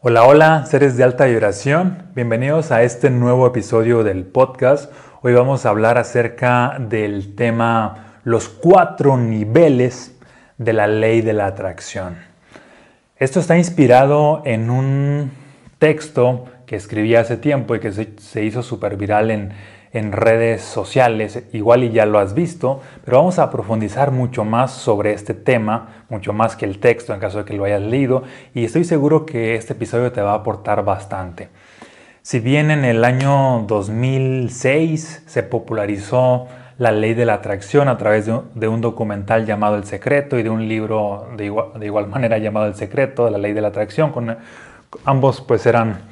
Hola, hola, seres de alta vibración. Bienvenidos a este nuevo episodio del podcast. Hoy vamos a hablar acerca del tema los cuatro niveles de la ley de la atracción. Esto está inspirado en un texto que escribí hace tiempo y que se, hizo súper viral en, en redes sociales, igual y ya lo has visto, pero vamos a profundizar mucho más sobre este tema, mucho más que el texto en caso de que lo hayas leído, y estoy seguro que este episodio te va a aportar bastante. Si bien en el año 2006 se popularizó la ley de la atracción a través de un, documental llamado El Secreto y de un libro de igual, manera llamado El Secreto, de la ley de la atracción, ambos pues eran,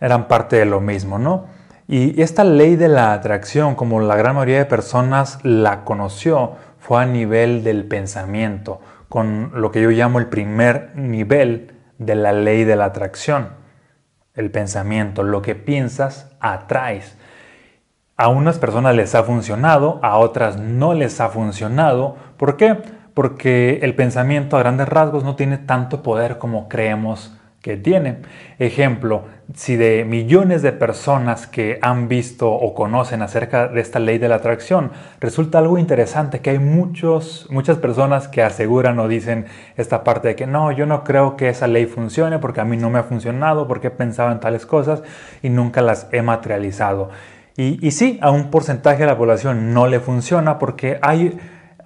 eran parte de lo mismo, ¿no? Y esta ley de la atracción, como la gran mayoría de personas la conoció, fue a nivel del pensamiento, con lo que yo llamo el primer nivel de la ley de la atracción. El pensamiento, lo que piensas, atraes. A unas personas les ha funcionado, a otras no les ha funcionado. ¿Por qué? Porque el pensamiento a grandes rasgos no tiene tanto poder como creemos que tiene. Ejemplo, si de millones de personas que han visto o conocen acerca de esta ley de la atracción, resulta algo interesante que hay muchos, muchas personas que aseguran o dicen esta parte de que no, yo no creo que esa ley funcione porque a mí no me ha funcionado, porque he pensado en tales cosas y nunca las he materializado. Y, y sí, a un porcentaje de la población no le funciona porque hay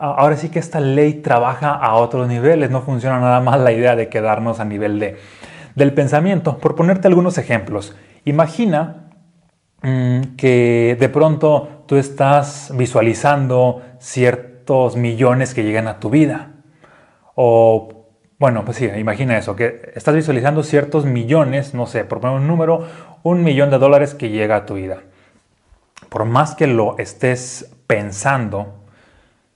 ahora sí que esta ley trabaja a otros niveles, no funciona nada más la idea de quedarnos a nivel de del pensamiento. Por ponerte algunos ejemplos, imagina mm, que de pronto tú estás visualizando ciertos millones que llegan a tu vida. O, bueno, pues sí, imagina eso, que estás visualizando ciertos millones, no sé, por poner un número, un millón de dólares que llega a tu vida. Por más que lo estés pensando,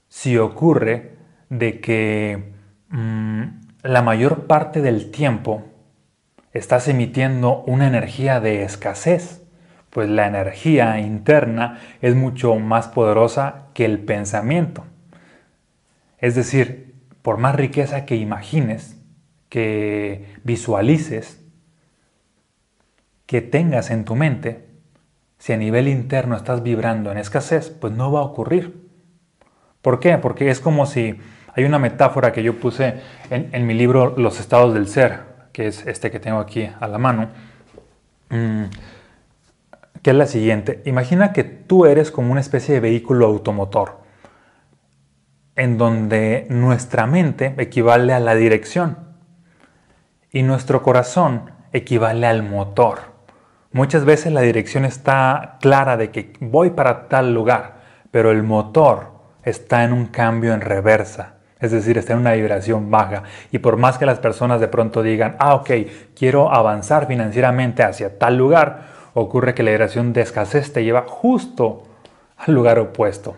si ocurre de que mm, la mayor parte del tiempo estás emitiendo una energía de escasez, pues la energía interna es mucho más poderosa que el pensamiento. Es decir, por más riqueza que imagines, que visualices, que tengas en tu mente, si a nivel interno estás vibrando en escasez, pues no va a ocurrir. ¿Por qué? Porque es como si hay una metáfora que yo puse en, mi libro Los estados del ser, que es este que tengo aquí a la mano, mm, que es la siguiente. Imagina que tú eres como una especie de vehículo automotor, en donde nuestra mente equivale a la dirección y nuestro corazón equivale al motor. Muchas veces la dirección está clara de que voy para tal lugar, pero el motor está en un cambio en reversa es decir, está en una vibración baja. Y por más que las personas de pronto digan, ah, ok, quiero avanzar financieramente hacia tal lugar, ocurre que la vibración de escasez te lleva justo al lugar opuesto.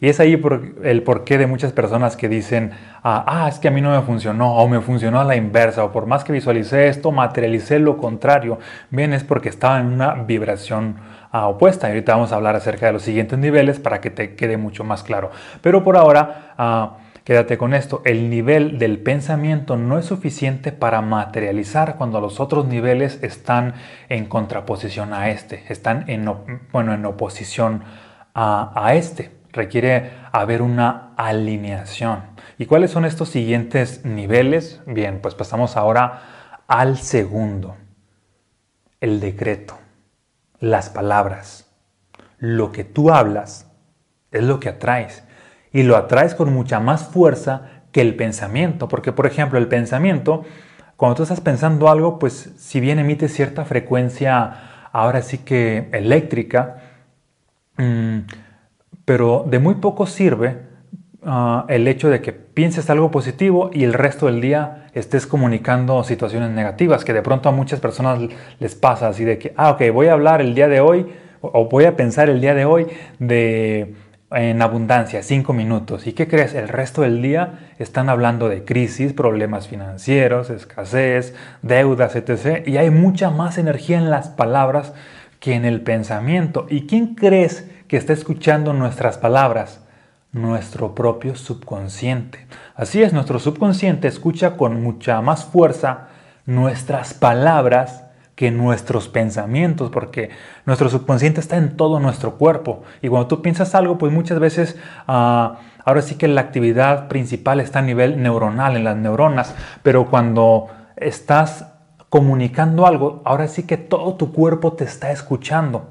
Y es ahí por el porqué de muchas personas que dicen, ah, ah, es que a mí no me funcionó, o me funcionó a la inversa, o por más que visualicé esto, materialicé lo contrario. Bien, es porque estaba en una vibración ah, opuesta. Y ahorita vamos a hablar acerca de los siguientes niveles para que te quede mucho más claro. Pero por ahora... Ah, Quédate con esto, el nivel del pensamiento no es suficiente para materializar cuando los otros niveles están en contraposición a este, están en, bueno, en oposición a, a este. Requiere haber una alineación. ¿Y cuáles son estos siguientes niveles? Bien, pues pasamos ahora al segundo, el decreto, las palabras. Lo que tú hablas es lo que atraes y lo atraes con mucha más fuerza que el pensamiento. Porque, por ejemplo, el pensamiento, cuando tú estás pensando algo, pues si bien emite cierta frecuencia, ahora sí que eléctrica, mm, pero de muy poco sirve ah, el hecho de que pienses algo positivo y el resto del día estés comunicando situaciones negativas, que de pronto a muchas personas les pasa así de que, ah, ok, voy a hablar el día de hoy o voy a pensar el día de hoy de en abundancia, cinco minutos. ¿Y qué crees? El resto del día están hablando de crisis, problemas financieros, escasez, deudas, etc. Y hay mucha más energía en las palabras que en el pensamiento. ¿Y quién crees que está escuchando nuestras palabras? Nuestro propio subconsciente. Así es, nuestro subconsciente escucha con mucha más fuerza nuestras palabras nuestros pensamientos, porque nuestro subconsciente está en todo nuestro cuerpo. Y cuando tú piensas algo, pues muchas veces, ah, ahora sí que la actividad principal está a nivel neuronal, en las neuronas, pero cuando estás comunicando algo, ahora sí que todo tu cuerpo te está escuchando,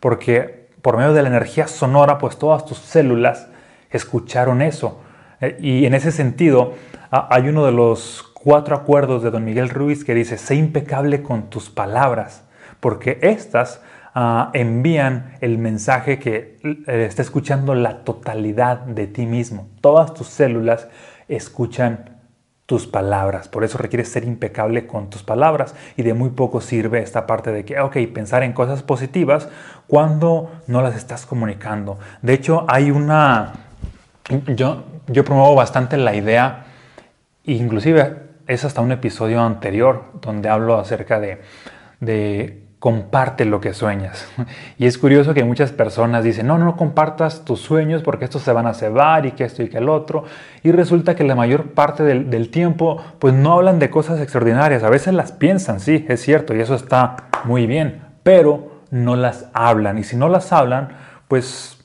porque por medio de la energía sonora, pues todas tus células escucharon eso. Eh, y en ese sentido, hay uno de los cuatro acuerdos de don Miguel Ruiz que dice, sé impecable con tus palabras, porque estas ah, envían el mensaje que eh, está escuchando la totalidad de ti mismo. Todas tus células escuchan tus palabras. Por eso requieres ser impecable con tus palabras y de muy poco sirve esta parte de que, ok, pensar en cosas positivas cuando no las estás comunicando. De hecho, hay una... Yo, yo promuevo bastante la idea, inclusive es hasta un episodio anterior donde hablo acerca de, comparte lo que sueñas. Y es curioso que muchas personas dicen, no, no compartas tus sueños porque estos se van a cebar y que esto y que el otro. Y resulta que la mayor parte del, tiempo pues no hablan de cosas extraordinarias. A veces las piensan, sí, es cierto, y eso está muy bien, pero no las hablan. Y si no las hablan, pues...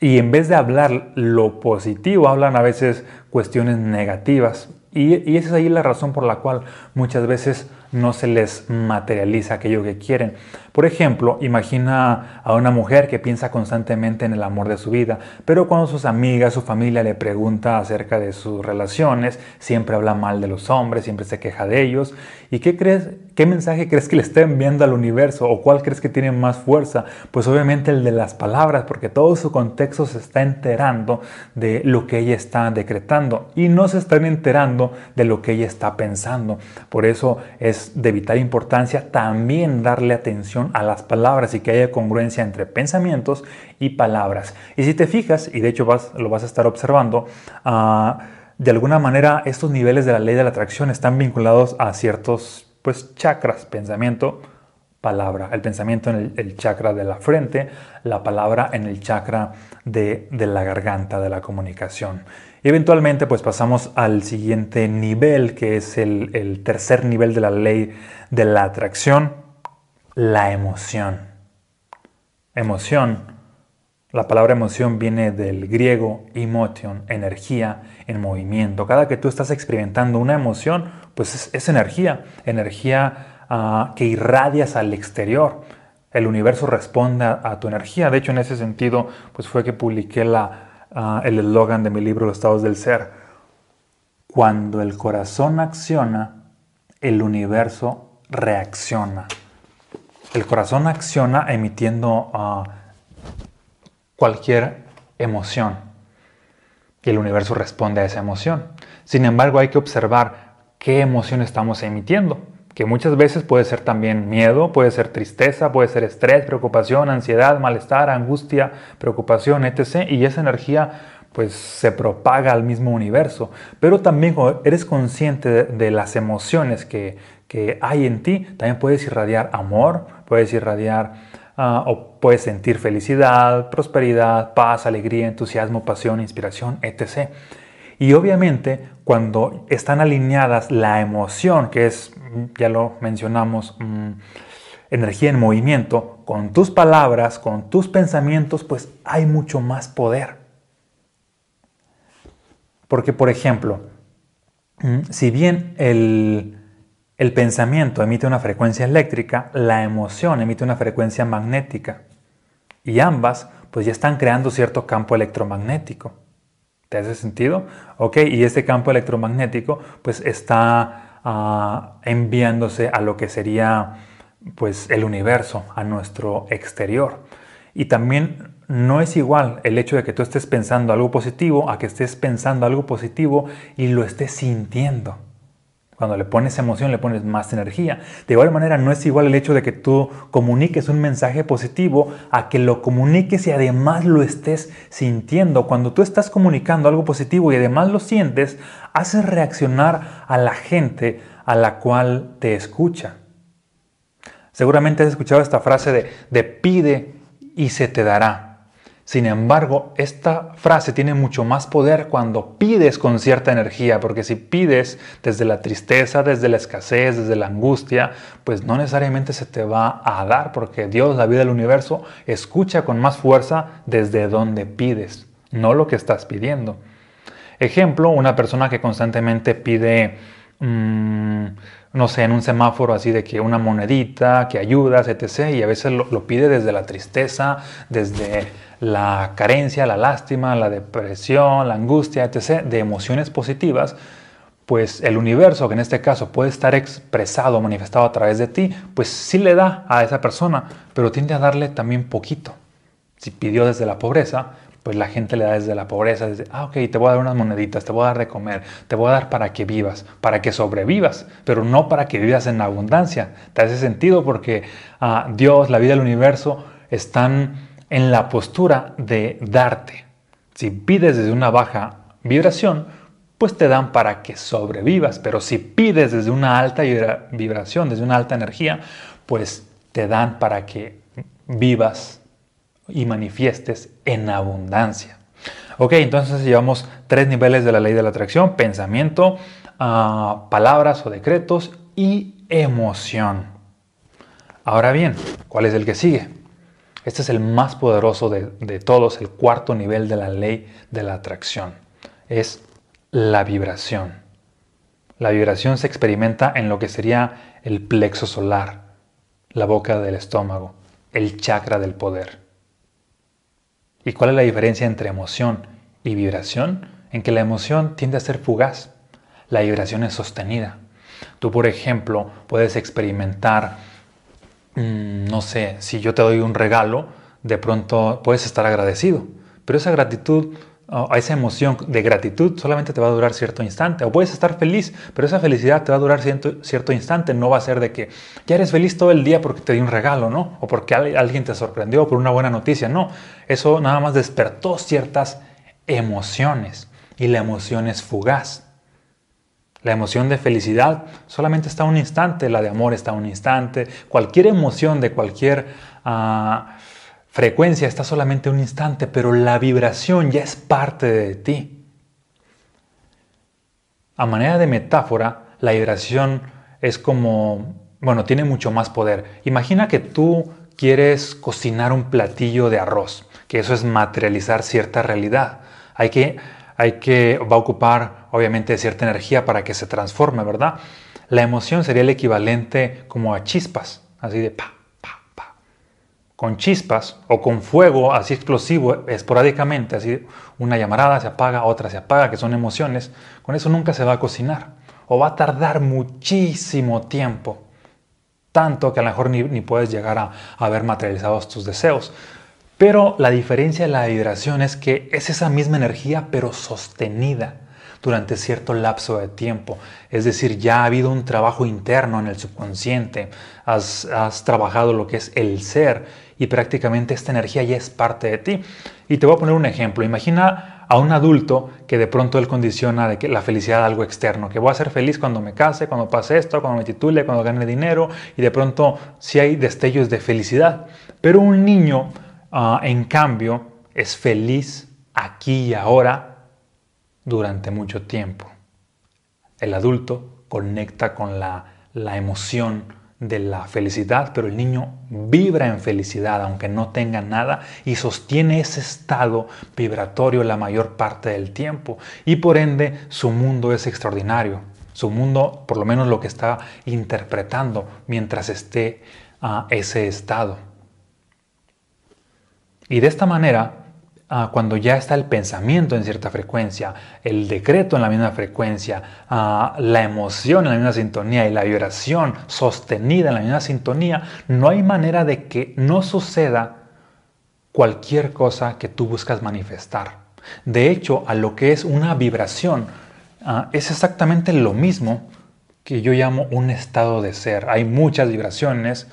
Y en vez de hablar lo positivo, hablan a veces cuestiones negativas. Y, esa es ahí la razón por la cual muchas veces no se les materializa aquello que quieren. Por ejemplo, imagina a una mujer que piensa constantemente en el amor de su vida, pero cuando sus amigas, su familia le pregunta acerca de sus relaciones, siempre habla mal de los hombres, siempre se queja de ellos. ¿Y qué crees? ¿Qué mensaje crees que le está enviando al universo o cuál crees que tiene más fuerza? Pues obviamente el de las palabras, porque todo su contexto se está enterando de lo que ella está decretando y no se están enterando de lo que ella está pensando. Por eso es de vital importancia también darle atención a las palabras y que haya congruencia entre pensamientos y palabras. Y si te fijas, y de hecho vas, lo vas a estar observando, ah, de alguna manera estos niveles de la ley de la atracción están vinculados a ciertos pues, chakras, pensamiento, palabra. El pensamiento en el, chakra de la frente, la palabra en el chakra de, la garganta, de la comunicación. Eventualmente pues pasamos al siguiente nivel, que es el, el tercer nivel de la ley de la atracción, la emoción. Emoción. La palabra emoción viene del griego emotion, energía en movimiento. Cada que tú estás experimentando una emoción, pues es, energía, energía ah, que irradias al exterior. El universo responde a, tu energía. De hecho, en ese sentido, pues fue que publiqué la, ah, el eslogan de mi libro Los estados del ser. Cuando el corazón acciona, el universo reacciona. El corazón acciona emitiendo ah, cualquier emoción y el universo responde a esa emoción. Sin embargo, hay que observar qué emoción estamos emitiendo, que muchas veces puede ser también miedo, puede ser tristeza, puede ser estrés, preocupación, ansiedad, malestar, angustia, preocupación, etc. Y esa energía pues se propaga al mismo universo. Pero también eres consciente de, las emociones que, que, hay en ti, también puedes irradiar amor, puedes irradiar ah, o puedes sentir felicidad, prosperidad, paz, alegría, entusiasmo, pasión, inspiración, etc. Y obviamente cuando están alineadas la emoción, que es, ya lo mencionamos, mm, energía en movimiento, con tus palabras, con tus pensamientos, pues hay mucho más poder. Porque, por ejemplo, mm, si bien el, el pensamiento emite una frecuencia eléctrica, la emoción emite una frecuencia magnética. Y ambas pues ya están creando cierto campo electromagnético. ¿Te hace sentido? Ok, y este campo electromagnético pues está ah, enviándose a lo que sería pues el universo, a nuestro exterior. Y también no es igual el hecho de que tú estés pensando algo positivo a que estés pensando algo positivo y lo estés sintiendo. Cuando le pones emoción, le pones más energía. De igual manera, no es igual el hecho de que tú comuniques un mensaje positivo a que lo comuniques y además lo estés sintiendo. Cuando tú estás comunicando algo positivo y además lo sientes, haces reaccionar a la gente a la cual te escucha. Seguramente has escuchado esta frase de, de pide y se te dará. Sin embargo, esta frase tiene mucho más poder cuando pides con cierta energía, porque si pides desde la tristeza, desde la escasez, desde la angustia, pues no necesariamente se te va a dar, porque Dios, la vida del universo, escucha con más fuerza desde donde pides, no lo que estás pidiendo. Ejemplo, una persona que constantemente pide... Mm, no sé, en un semáforo así de que una monedita, que ayudas, etc. Y a veces lo, lo, pide desde la tristeza, desde la carencia, la lástima, la depresión, la angustia, etc. De emociones positivas, pues el universo, que en este caso puede estar expresado, manifestado a través de ti, pues sí le da a esa persona, pero tiende a darle también poquito. Si pidió desde la pobreza, pues la gente le da desde la pobreza, desde, ah, ok, te voy a dar unas moneditas, te voy a dar de comer, te voy a dar para que vivas, para que sobrevivas, pero no para que vivas en abundancia. Te hace sentido porque ah, Dios, la vida del universo, están en la postura de darte. Si pides desde una baja vibración, pues te dan para que sobrevivas, pero si pides desde una alta vibración, desde una alta energía, pues te dan para que vivas y manifiestes en abundancia. Ok, entonces llevamos tres niveles de la ley de la atracción, pensamiento, ah, palabras o decretos y emoción. Ahora bien, ¿cuál es el que sigue? Este es el más poderoso de, de todos, el cuarto nivel de la ley de la atracción. Es la vibración. La vibración se experimenta en lo que sería el plexo solar, la boca del estómago, el chakra del poder. ¿Y cuál es la diferencia entre emoción y vibración? En que la emoción tiende a ser fugaz, la vibración es sostenida. Tú, por ejemplo, puedes experimentar, mm, no sé, si yo te doy un regalo, de pronto puedes estar agradecido, pero esa gratitud a esa emoción de gratitud solamente te va a durar cierto instante. O puedes estar feliz, pero esa felicidad te va a durar cierto, cierto, instante. No va a ser de que ya eres feliz todo el día porque te di un regalo, ¿no? O porque alguien te sorprendió por una buena noticia. No, eso nada más despertó ciertas emociones. Y la emoción es fugaz. La emoción de felicidad solamente está un instante, la de amor está un instante. Cualquier emoción de cualquier... Uh, frecuencia está solamente un instante, pero la vibración ya es parte de ti. A manera de metáfora, la vibración es como, bueno, tiene mucho más poder. Imagina que tú quieres cocinar un platillo de arroz, que eso es materializar cierta realidad. Hay que, hay que, va a ocupar obviamente cierta energía para que se transforme, ¿verdad? La emoción sería el equivalente como a chispas, así de pa, con chispas o con fuego así explosivo esporádicamente, así una llamarada se apaga, otra se apaga, que son emociones, con eso nunca se va a cocinar o va a tardar muchísimo tiempo, tanto que a lo mejor ni, puedes llegar a, ver materializados tus deseos. Pero la diferencia de la vibración es que es esa misma energía pero sostenida durante cierto lapso de tiempo. Es decir, ya ha habido un trabajo interno en el subconsciente, has trabajado lo que es el ser y prácticamente esta energía ya es parte de ti. Y te voy a poner un ejemplo. Imagina a un adulto que de pronto él condiciona que la felicidad de algo externo, que voy a ser feliz cuando me case, cuando pase esto, cuando me titule, cuando gane dinero, y de pronto sí hay destellos de felicidad. Pero un niño, ah, en cambio, es feliz aquí y ahora durante mucho tiempo. El adulto conecta con la, la emoción de la felicidad, pero el niño vibra en felicidad aunque no tenga nada y sostiene ese estado vibratorio la mayor parte del tiempo y por ende su mundo es extraordinario. Su mundo, por lo menos lo que está interpretando mientras esté a ese estado. Y de esta manera Cuando ya está el pensamiento en cierta frecuencia, el decreto en la misma frecuencia, la emoción en la misma sintonía y la vibración sostenida en la misma sintonía, no hay manera de que no suceda cualquier cosa que tú buscas manifestar. De hecho, a lo que es una vibración, ah, es exactamente lo mismo que yo llamo un estado de ser. Hay muchas vibraciones,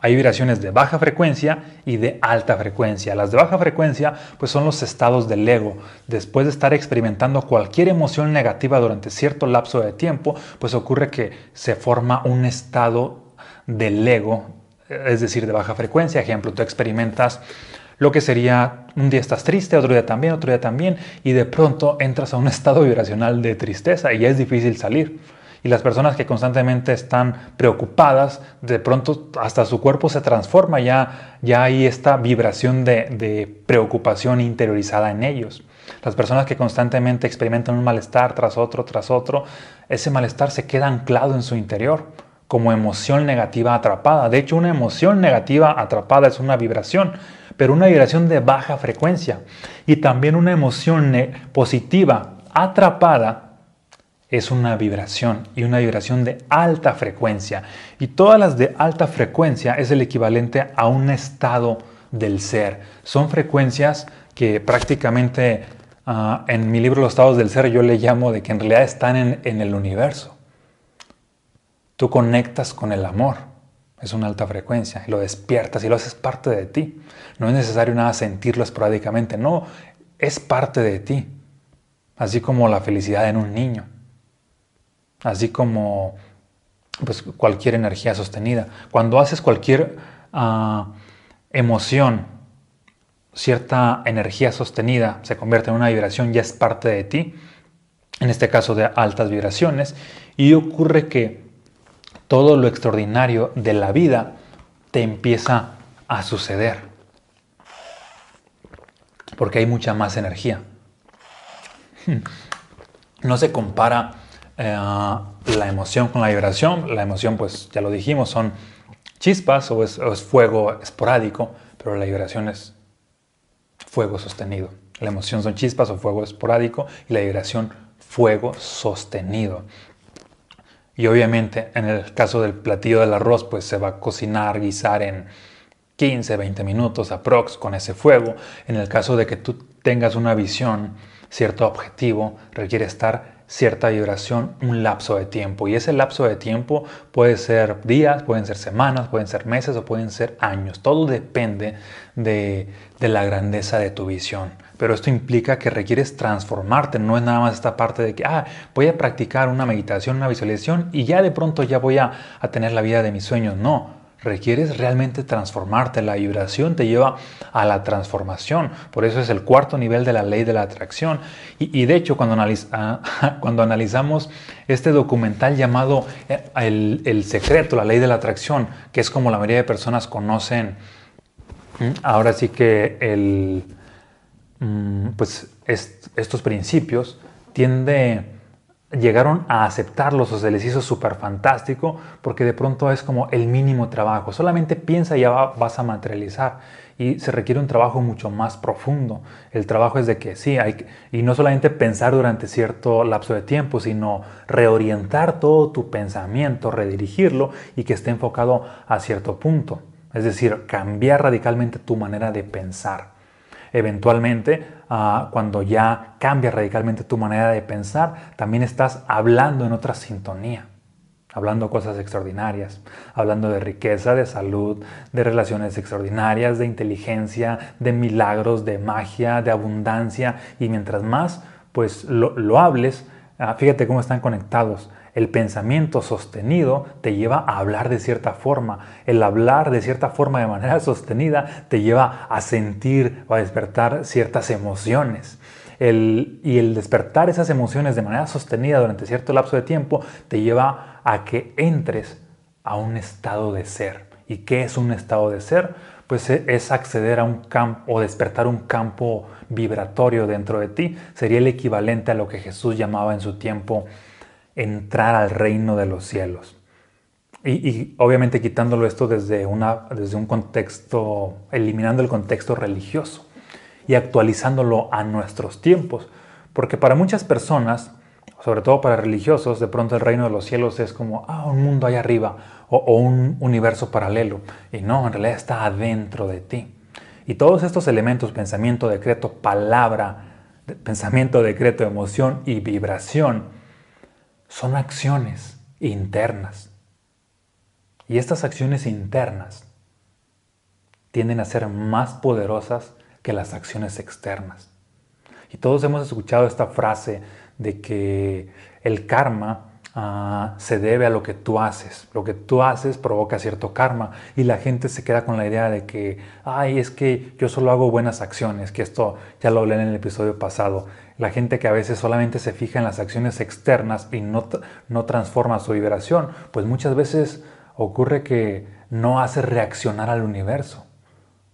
hay vibraciones de baja frecuencia y de alta frecuencia. Las de baja frecuencia pues son los estados del ego. Después de estar experimentando cualquier emoción negativa durante cierto lapso de tiempo, pues ocurre que se forma un estado del ego, es decir, de baja frecuencia. Ejemplo, tú experimentas Lo que sería un día estás triste, otro día también, otro día también, y de pronto entras a un estado vibracional de tristeza y es difícil salir. Y las personas que constantemente están preocupadas, de pronto hasta su cuerpo se transforma, ya, ya hay esta vibración de, de preocupación interiorizada en ellos. Las personas que constantemente experimentan un malestar tras otro, tras otro, ese malestar se queda anclado en su interior como emoción negativa atrapada. De hecho, una emoción negativa atrapada es una vibración, pero una vibración de baja frecuencia. Y también una emoción positiva atrapada es una vibración y una vibración de alta frecuencia. Y todas las de alta frecuencia es el equivalente a un estado del ser. Son frecuencias que prácticamente ah, en mi libro Los estados del ser yo le llamo de que en realidad están en, en el universo. Tú conectas con el amor, es una alta frecuencia, y lo despiertas y lo haces parte de ti. No es necesario nada sentirlo esporádicamente, no, es parte de ti. Así como la felicidad en un niño, así como pues, cualquier energía sostenida. Cuando haces cualquier ah, emoción, cierta energía sostenida se convierte en una vibración, ya es parte de ti, en este caso de altas vibraciones, y ocurre que todo lo extraordinario de la vida te empieza a suceder. Porque hay mucha más energía. No se compara eh, la emoción con la vibración. La emoción, pues ya lo dijimos, son chispas o es, fuego esporádico, pero la vibración es fuego sostenido. La emoción son chispas o fuego esporádico y la vibración fuego sostenido. Y obviamente en el caso del platillo del arroz, pues se va a cocinar, guisar en 15, 20 minutos aprox con ese fuego. En el caso de que tú tengas una visión, cierto objetivo, requiere estar cierta vibración, un lapso de tiempo. Y ese lapso de tiempo puede ser días, pueden ser semanas, pueden ser meses o pueden ser años. Todo depende de, la grandeza de tu visión. Pero esto implica que requieres transformarte, no es nada más esta parte de que, ah, voy a practicar una meditación, una visualización y ya de pronto ya voy a, a tener la vida de mis sueños. No, requieres realmente transformarte. La vibración te lleva a la transformación. Por eso es el cuarto nivel de la ley de la atracción. Y, de hecho, cuando, cuando, analizamos este documental llamado eh, el, el, secreto, la ley de la atracción, que es como la mayoría de personas conocen, ahora sí que el Mm, pues estos principios tiende, llegaron a aceptarlos o se les hizo súper fantástico porque de pronto es como el mínimo trabajo. Solamente piensa y ya vas a materializar y se requiere un trabajo mucho más profundo. El trabajo es de que sí, hay y no solamente pensar durante cierto lapso de tiempo, sino reorientar todo tu pensamiento, redirigirlo y que esté enfocado a cierto punto. Es decir, cambiar radicalmente tu manera de pensar eventualmente, ah, cuando ya cambia radicalmente tu manera de pensar, también estás hablando en otra sintonía, hablando cosas extraordinarias, hablando de riqueza, de salud, de relaciones extraordinarias, de inteligencia, de milagros, de magia, de abundancia, y mientras más pues lo, hables, ah, fíjate cómo están conectados. El pensamiento sostenido te lleva a hablar de cierta forma. El hablar de cierta forma de manera sostenida te lleva a sentir o a despertar ciertas emociones. y el despertar esas emociones de manera sostenida durante cierto lapso de tiempo te lleva a que entres a un estado de ser. ¿Y qué es un estado de ser? Pues e, es acceder a un campo o despertar un campo vibratorio dentro de ti. Sería el equivalente a lo que Jesús llamaba en su tiempo entrar al reino de los cielos. Y, obviamente quitándolo esto desde, una, desde un contexto, eliminando el contexto religioso y actualizándolo a nuestros tiempos. Porque para muchas personas, sobre todo para religiosos, de pronto el reino de los cielos es como, ah, un mundo allá arriba o, un universo paralelo. Y no, en realidad está adentro de ti. Y todos estos elementos, pensamiento, decreto, palabra, pensamiento, decreto, emoción y vibración, son acciones internas. Y estas acciones internas tienden a ser más poderosas que las acciones externas. Y todos hemos escuchado esta frase de que el karma ah, se debe a lo que tú haces. Lo que tú haces provoca cierto karma y la gente se queda con la idea de que, ay, es que yo solo hago buenas acciones, que esto ya lo hablé en el episodio pasado. La gente que a veces solamente se fija en las acciones externas y no, no transforma su vibración, pues muchas veces ocurre que no hace reaccionar al universo.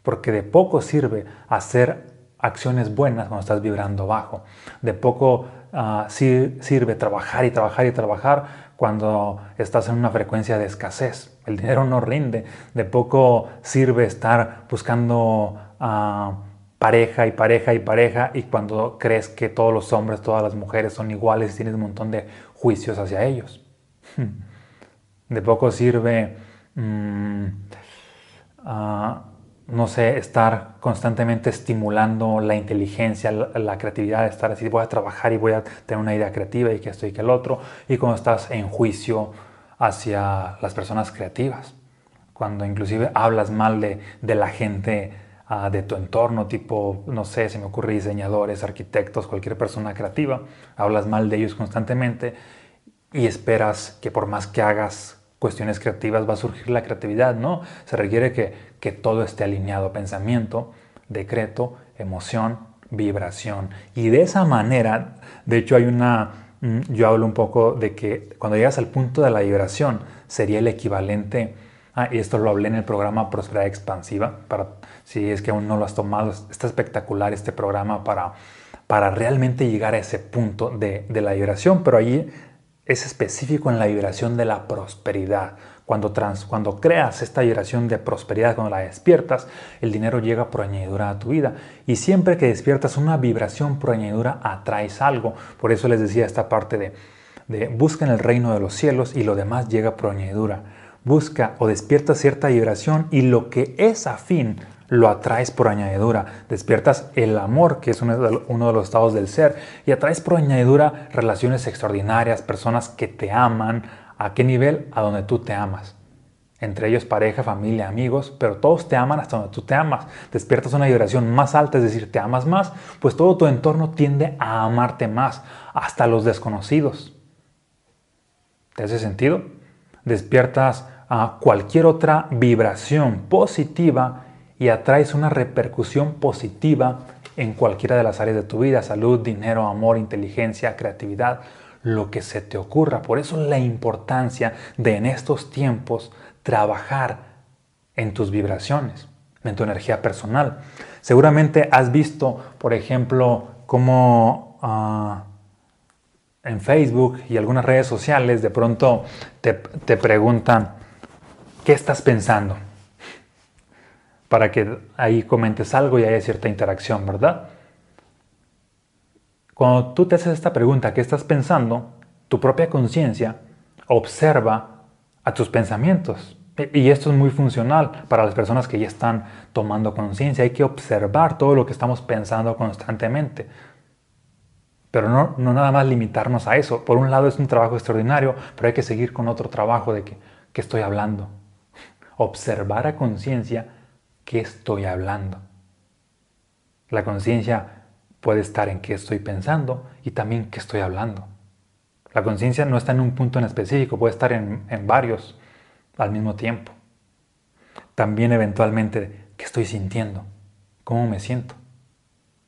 Porque de poco sirve hacer acciones buenas cuando estás vibrando bajo. De poco uh, sirve trabajar y trabajar y trabajar cuando estás en una frecuencia de escasez. El dinero no rinde. De poco sirve estar buscando uh, pareja y pareja y pareja y cuando crees que todos los hombres, todas las mujeres son iguales y tienes un montón de juicios hacia ellos. De poco sirve... Um, uh, no sé, estar constantemente estimulando la inteligencia, la, creatividad, estar así, voy a trabajar y voy a tener una idea creativa y que esto y que el otro, y cuando estás en juicio hacia las personas creativas, cuando inclusive hablas mal de, la gente ah, de tu entorno, tipo, no sé, se me ocurre diseñadores, arquitectos, cualquier persona creativa, hablas mal de ellos constantemente y esperas que por más que hagas cuestiones creativas va a surgir la creatividad, ¿no? Se requiere que, que todo esté alineado, pensamiento, decreto, emoción, vibración. Y de esa manera, de hecho hay una, mm, yo hablo un poco de que cuando llegas al punto de la vibración sería el equivalente, ah, y esto lo hablé en el programa Prosperidad Expansiva, para, si es que aún no lo has tomado, está espectacular este programa para, para realmente llegar a ese punto de, de la vibración, pero allí es específico en la vibración de la prosperidad. Cuando, trans, cuando creas esta vibración de prosperidad, cuando la despiertas, el dinero llega por añadidura a tu vida. Y siempre que despiertas una vibración por añadidura, atraes algo. Por eso les decía esta parte de, de busca en el reino de los cielos y lo demás llega por añadidura. Busca o despierta cierta vibración y lo que es afín lo atraes por añadidura. Despiertas el amor, que es uno de los estados del ser, y atraes por añadidura relaciones extraordinarias, personas que te aman. ¿A qué nivel? A donde tú te amas. Entre ellos pareja, familia, amigos, pero todos te aman hasta donde tú te amas. Despiertas una vibración más alta, es decir, te amas más, pues todo tu entorno tiende a amarte más, hasta los desconocidos. ¿Te hace sentido? Despiertas a cualquier otra vibración positiva y atraes una repercusión positiva en cualquiera de las áreas de tu vida, salud, dinero, amor, inteligencia, creatividad, lo que se te ocurra. Por eso la importancia de en estos tiempos trabajar en tus vibraciones, en tu energía personal. Seguramente has visto, por ejemplo, cómo ah, en Facebook y algunas redes sociales de pronto te, te preguntan, ¿qué estás pensando? Para que ahí comentes algo y haya cierta interacción, ¿verdad? Cuando tú te haces esta pregunta, ¿qué estás pensando? Tu propia conciencia observa a tus pensamientos. Y esto es muy funcional para las personas que ya están tomando conciencia. Hay que observar todo lo que estamos pensando constantemente. Pero no, no, nada más limitarnos a eso. Por un lado es un trabajo extraordinario, pero hay que seguir con otro trabajo de que, que estoy hablando. Observar a conciencia qué estoy hablando. La conciencia puede estar en qué estoy pensando y también qué estoy hablando. La conciencia no está en un punto en específico, puede estar en, varios al mismo tiempo. También eventualmente qué estoy sintiendo, cómo me siento.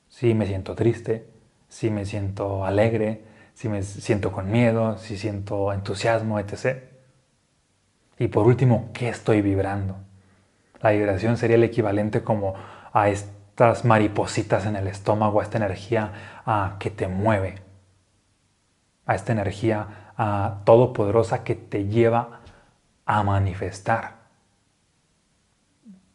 Si me siento triste, si me siento alegre, si me siento con miedo, si siento entusiasmo, etc. Y por último, ¿qué estoy vibrando? La vibración sería el equivalente como a estas maripositas en el estómago, a esta energía que te mueve, a esta energía todopoderosa que te lleva a manifestar.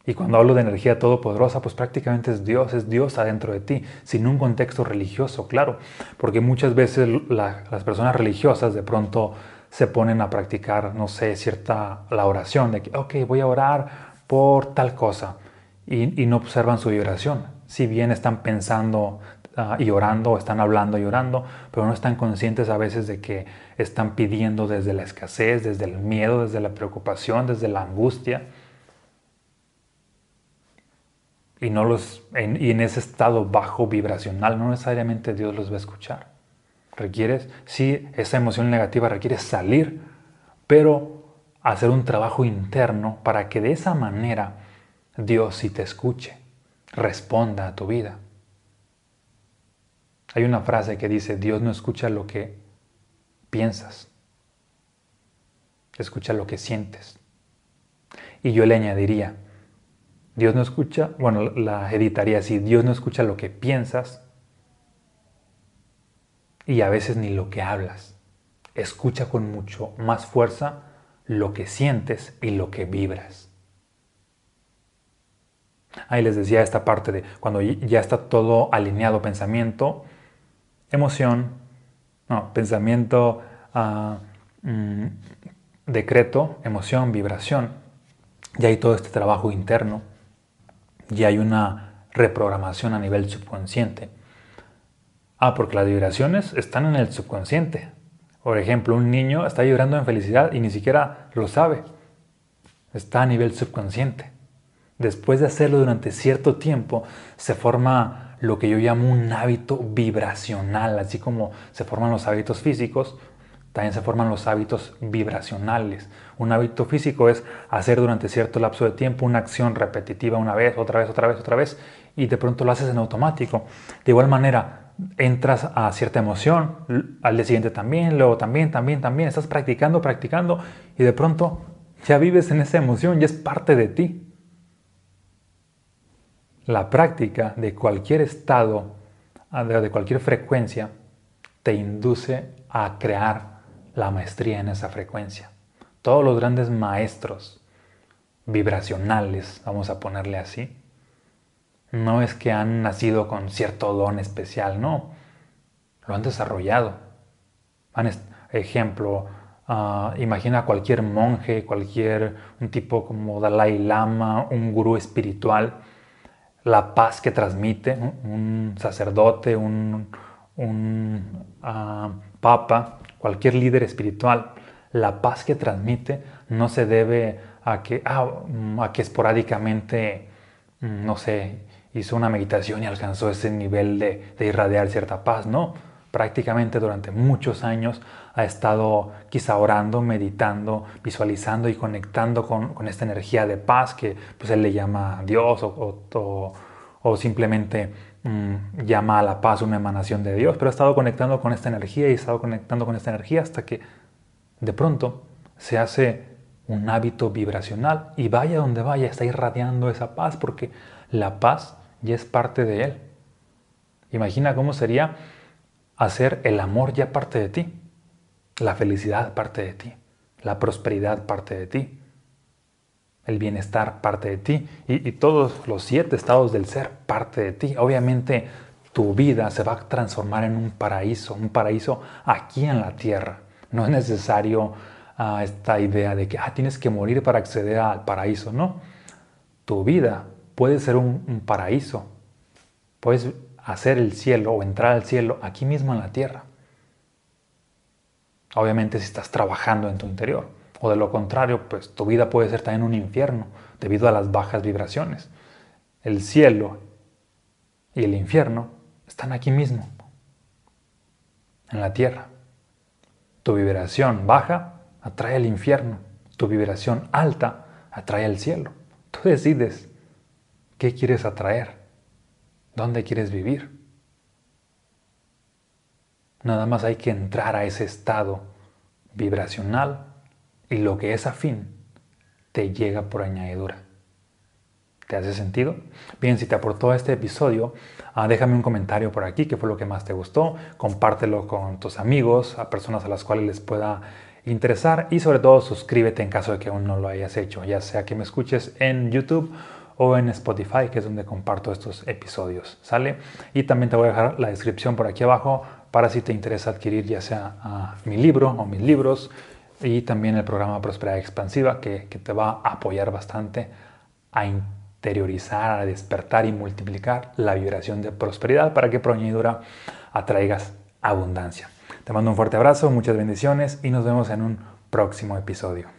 Y cuando hablo de energía todopoderosa, pues prácticamente es Dios, es Dios adentro de ti, sin un contexto religioso, claro, porque muchas veces las personas religiosas de pronto se ponen a practicar, no sé, cierta la oración, de que, ok, voy a orar por tal cosa y, no observan su vibración. Si bien están pensando ah, y orando, están hablando y orando, pero no están conscientes a veces de que están pidiendo desde la escasez, desde el miedo, desde la preocupación, desde la angustia. Y, no los, en, y en ese estado bajo vibracional no necesariamente Dios los va a escuchar. Requieres, sí, esa emoción negativa requiere salir, pero hacer un trabajo interno para que de esa manera Dios sí te escuche, responda a tu vida. Hay una frase que dice, Dios no escucha lo que piensas, escucha lo que sientes. Y yo le añadiría, Dios no escucha, bueno, la editaría así, Dios no escucha lo que piensas y a veces ni lo que hablas. Escucha con mucho más fuerza lo que sientes y lo que vibras. Ahí les decía esta parte de cuando ya está todo alineado, pensamiento, emoción, no, pensamiento, ah, mm, decreto, emoción, vibración. Ya hay todo este trabajo interno, ya hay una reprogramación a nivel subconsciente. Ah, porque las vibraciones están en el subconsciente. Por ejemplo, un niño está llorando en felicidad y ni siquiera lo sabe. Está a nivel subconsciente. Después de hacerlo durante cierto tiempo, se forma lo que yo llamo un hábito vibracional, así como se forman los hábitos físicos, también se forman los hábitos vibracionales. Un hábito físico es hacer durante cierto lapso de tiempo una acción repetitiva una vez, otra vez, otra vez, otra vez, y de pronto lo haces en automático. De igual manera, entras a cierta emoción, al día siguiente también, luego también, también, también, estás practicando, practicando, y de pronto ya vives en esa emoción, ya es parte de ti. La práctica de cualquier estado, de cualquier frecuencia, te induce a crear la maestría en esa frecuencia. Todos los grandes maestros vibracionales, vamos a ponerle así, no es que han nacido con cierto don especial, no, lo han desarrollado. ejemplo, ah, imagina cualquier monje, cualquier un tipo como Dalai Lama, un gurú espiritual, la paz que transmite, un sacerdote, un, ah, papa, cualquier líder espiritual, la paz que transmite no se debe a que, ah, a que esporádicamente, no sé, hizo una meditación y alcanzó ese nivel de, irradiar cierta paz, no. Prácticamente durante muchos años ha estado quizá orando, meditando, visualizando y conectando con, esta energía de paz que pues él le llama Dios o, o, simplemente mm, llama a la paz una emanación de Dios, pero ha estado conectando con esta energía y ha estado conectando con esta energía hasta que de pronto se hace un hábito vibracional y vaya donde vaya está irradiando esa paz porque la paz ya es parte de Él. Imagina cómo sería hacer el amor ya parte de ti, la felicidad parte de ti, la prosperidad parte de ti, el bienestar parte de ti y, todos los siete estados del ser parte de ti. Obviamente tu vida se va a transformar en un paraíso, un paraíso aquí en la tierra. No es necesario ah, esta idea de que ah, tienes que morir para acceder al paraíso, no. Tu vida puede ser un, paraíso. Puedes hacer el cielo o entrar al cielo aquí mismo en la tierra. Obviamente si estás trabajando en tu interior. O de lo contrario, pues tu vida puede ser también un infierno debido a las bajas vibraciones. El cielo y el infierno están aquí mismo, en la tierra. Tu vibración baja atrae el infierno. Tu vibración alta atrae el cielo. Tú decides ¿Qué quieres atraer? ¿Dónde quieres vivir? Nada más hay que entrar a ese estado vibracional y lo que es afín te llega por añadidura. ¿Te hace sentido? Bien, si te aportó este episodio, ah, déjame un comentario por aquí, qué fue lo que más te gustó, compártelo con tus amigos, a personas a las cuales les pueda interesar y sobre todo suscríbete en caso de que aún no lo hayas hecho, ya sea que me escuches en YouTube o en Spotify, que es donde comparto estos episodios. ¿Sale? Y también te voy a dejar la descripción por aquí abajo para si te interesa adquirir ya sea ah, mi libro o mis libros y también el programa Prosperidad Expansiva que, te va a apoyar bastante a interiorizar, a despertar y multiplicar la vibración de prosperidad para que por añadidura atraigas abundancia. Te mando un fuerte abrazo, muchas bendiciones y nos vemos en un próximo episodio.